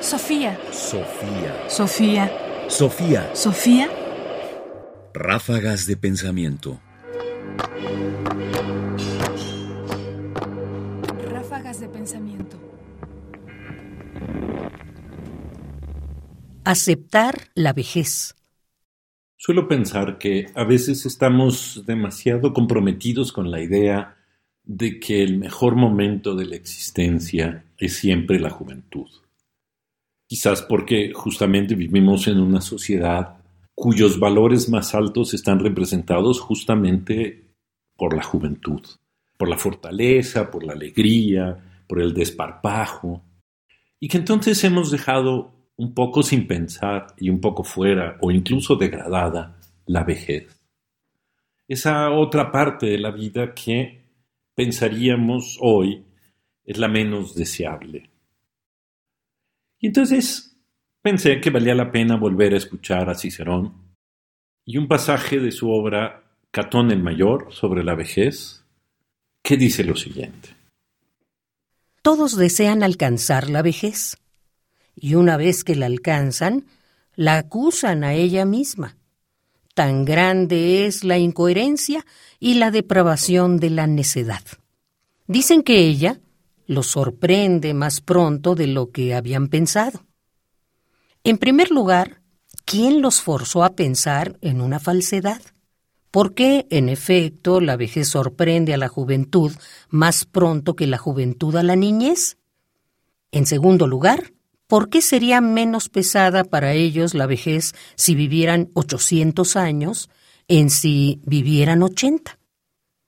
Sofía. Sofía. Sofía. Sofía. Sofía. Ráfagas de pensamiento. Ráfagas de pensamiento. Aceptar la vejez. Suelo pensar que a veces estamos demasiado comprometidos con la idea de que el mejor momento de la existencia es siempre la juventud. Quizás porque justamente vivimos en una sociedad cuyos valores más altos están representados justamente por la juventud, por la fortaleza, por la alegría, por el desparpajo, y que entonces hemos dejado un poco sin pensar y un poco fuera o incluso degradada la vejez. Esa otra parte de la vida que pensaríamos hoy es la menos deseable. Y entonces pensé que valía la pena volver a escuchar a Cicerón y un pasaje de su obra Catón el Mayor sobre la vejez, que dice lo siguiente. Todos desean alcanzar la vejez y una vez que la alcanzan, la acusan a ella misma. Tan grande es la incoherencia y la depravación de la necedad. Dicen que ella los sorprende más pronto de lo que habían pensado. En primer lugar, ¿quién los forzó a pensar en una falsedad? ¿Por qué, en efecto, la vejez sorprende a la juventud más pronto que la juventud a la niñez? En segundo lugar, ¿Por qué sería menos pesada para ellos la vejez si vivieran 800 años en si vivieran 80?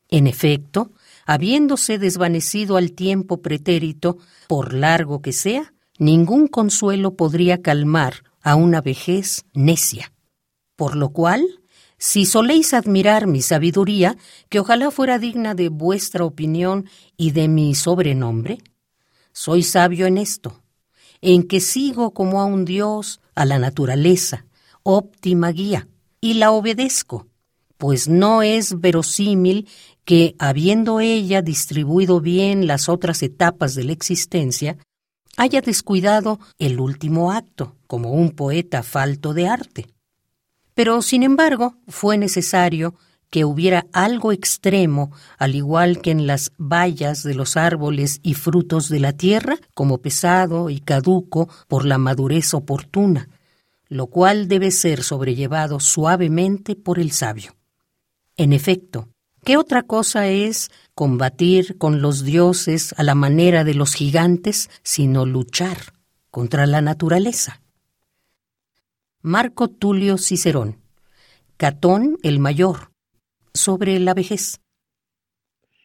En efecto, habiéndose desvanecido al tiempo pretérito, por largo que sea, ningún consuelo podría calmar a una vejez necia. Por lo cual, si soléis admirar mi sabiduría, que ojalá fuera digna de vuestra opinión y de mi sobrenombre, soy sabio en esto en que sigo como a un Dios, a la naturaleza, óptima guía, y la obedezco, pues no es verosímil que, habiendo ella distribuido bien las otras etapas de la existencia, haya descuidado el último acto, como un poeta falto de arte. Pero, sin embargo, fue necesario que hubiera algo extremo, al igual que en las bayas de los árboles y frutos de la tierra, como pesado y caduco por la madurez oportuna, lo cual debe ser sobrellevado suavemente por el sabio. En efecto, ¿qué otra cosa es combatir con los dioses a la manera de los gigantes sino luchar contra la naturaleza? Marco Tulio Cicerón, Catón el Mayor, sobre la vejez.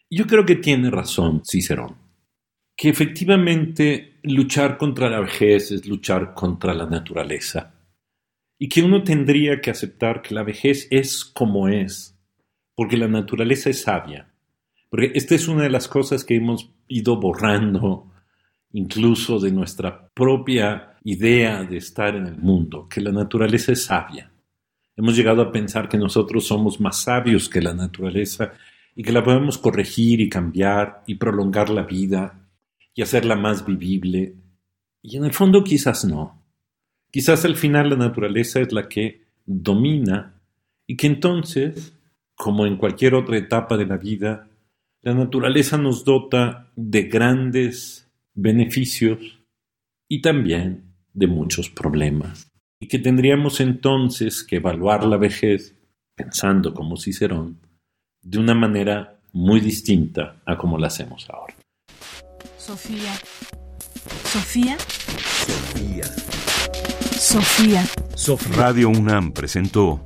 Yo creo que tiene razón Cicerón, que efectivamente luchar contra la vejez es luchar contra la naturaleza, y que uno tendría que aceptar que la vejez es como es, porque la naturaleza es sabia. Porque esta es una de las cosas que hemos ido borrando incluso de nuestra propia idea de estar en el mundo, que la naturaleza es sabia. Hemos llegado a pensar que nosotros somos más sabios que la naturaleza y que la podemos corregir y cambiar y prolongar la vida y hacerla más vivible. Y en el fondo quizás no. Quizás al final la naturaleza es la que domina y que entonces, como en cualquier otra etapa de la vida, la naturaleza nos dota de grandes beneficios y también de muchos problemas y que tendríamos entonces que evaluar la vejez, pensando como Cicerón, de una manera muy distinta a como la hacemos ahora. Sofía. Sofía. Sofía. Sofía. Radio UNAM presentó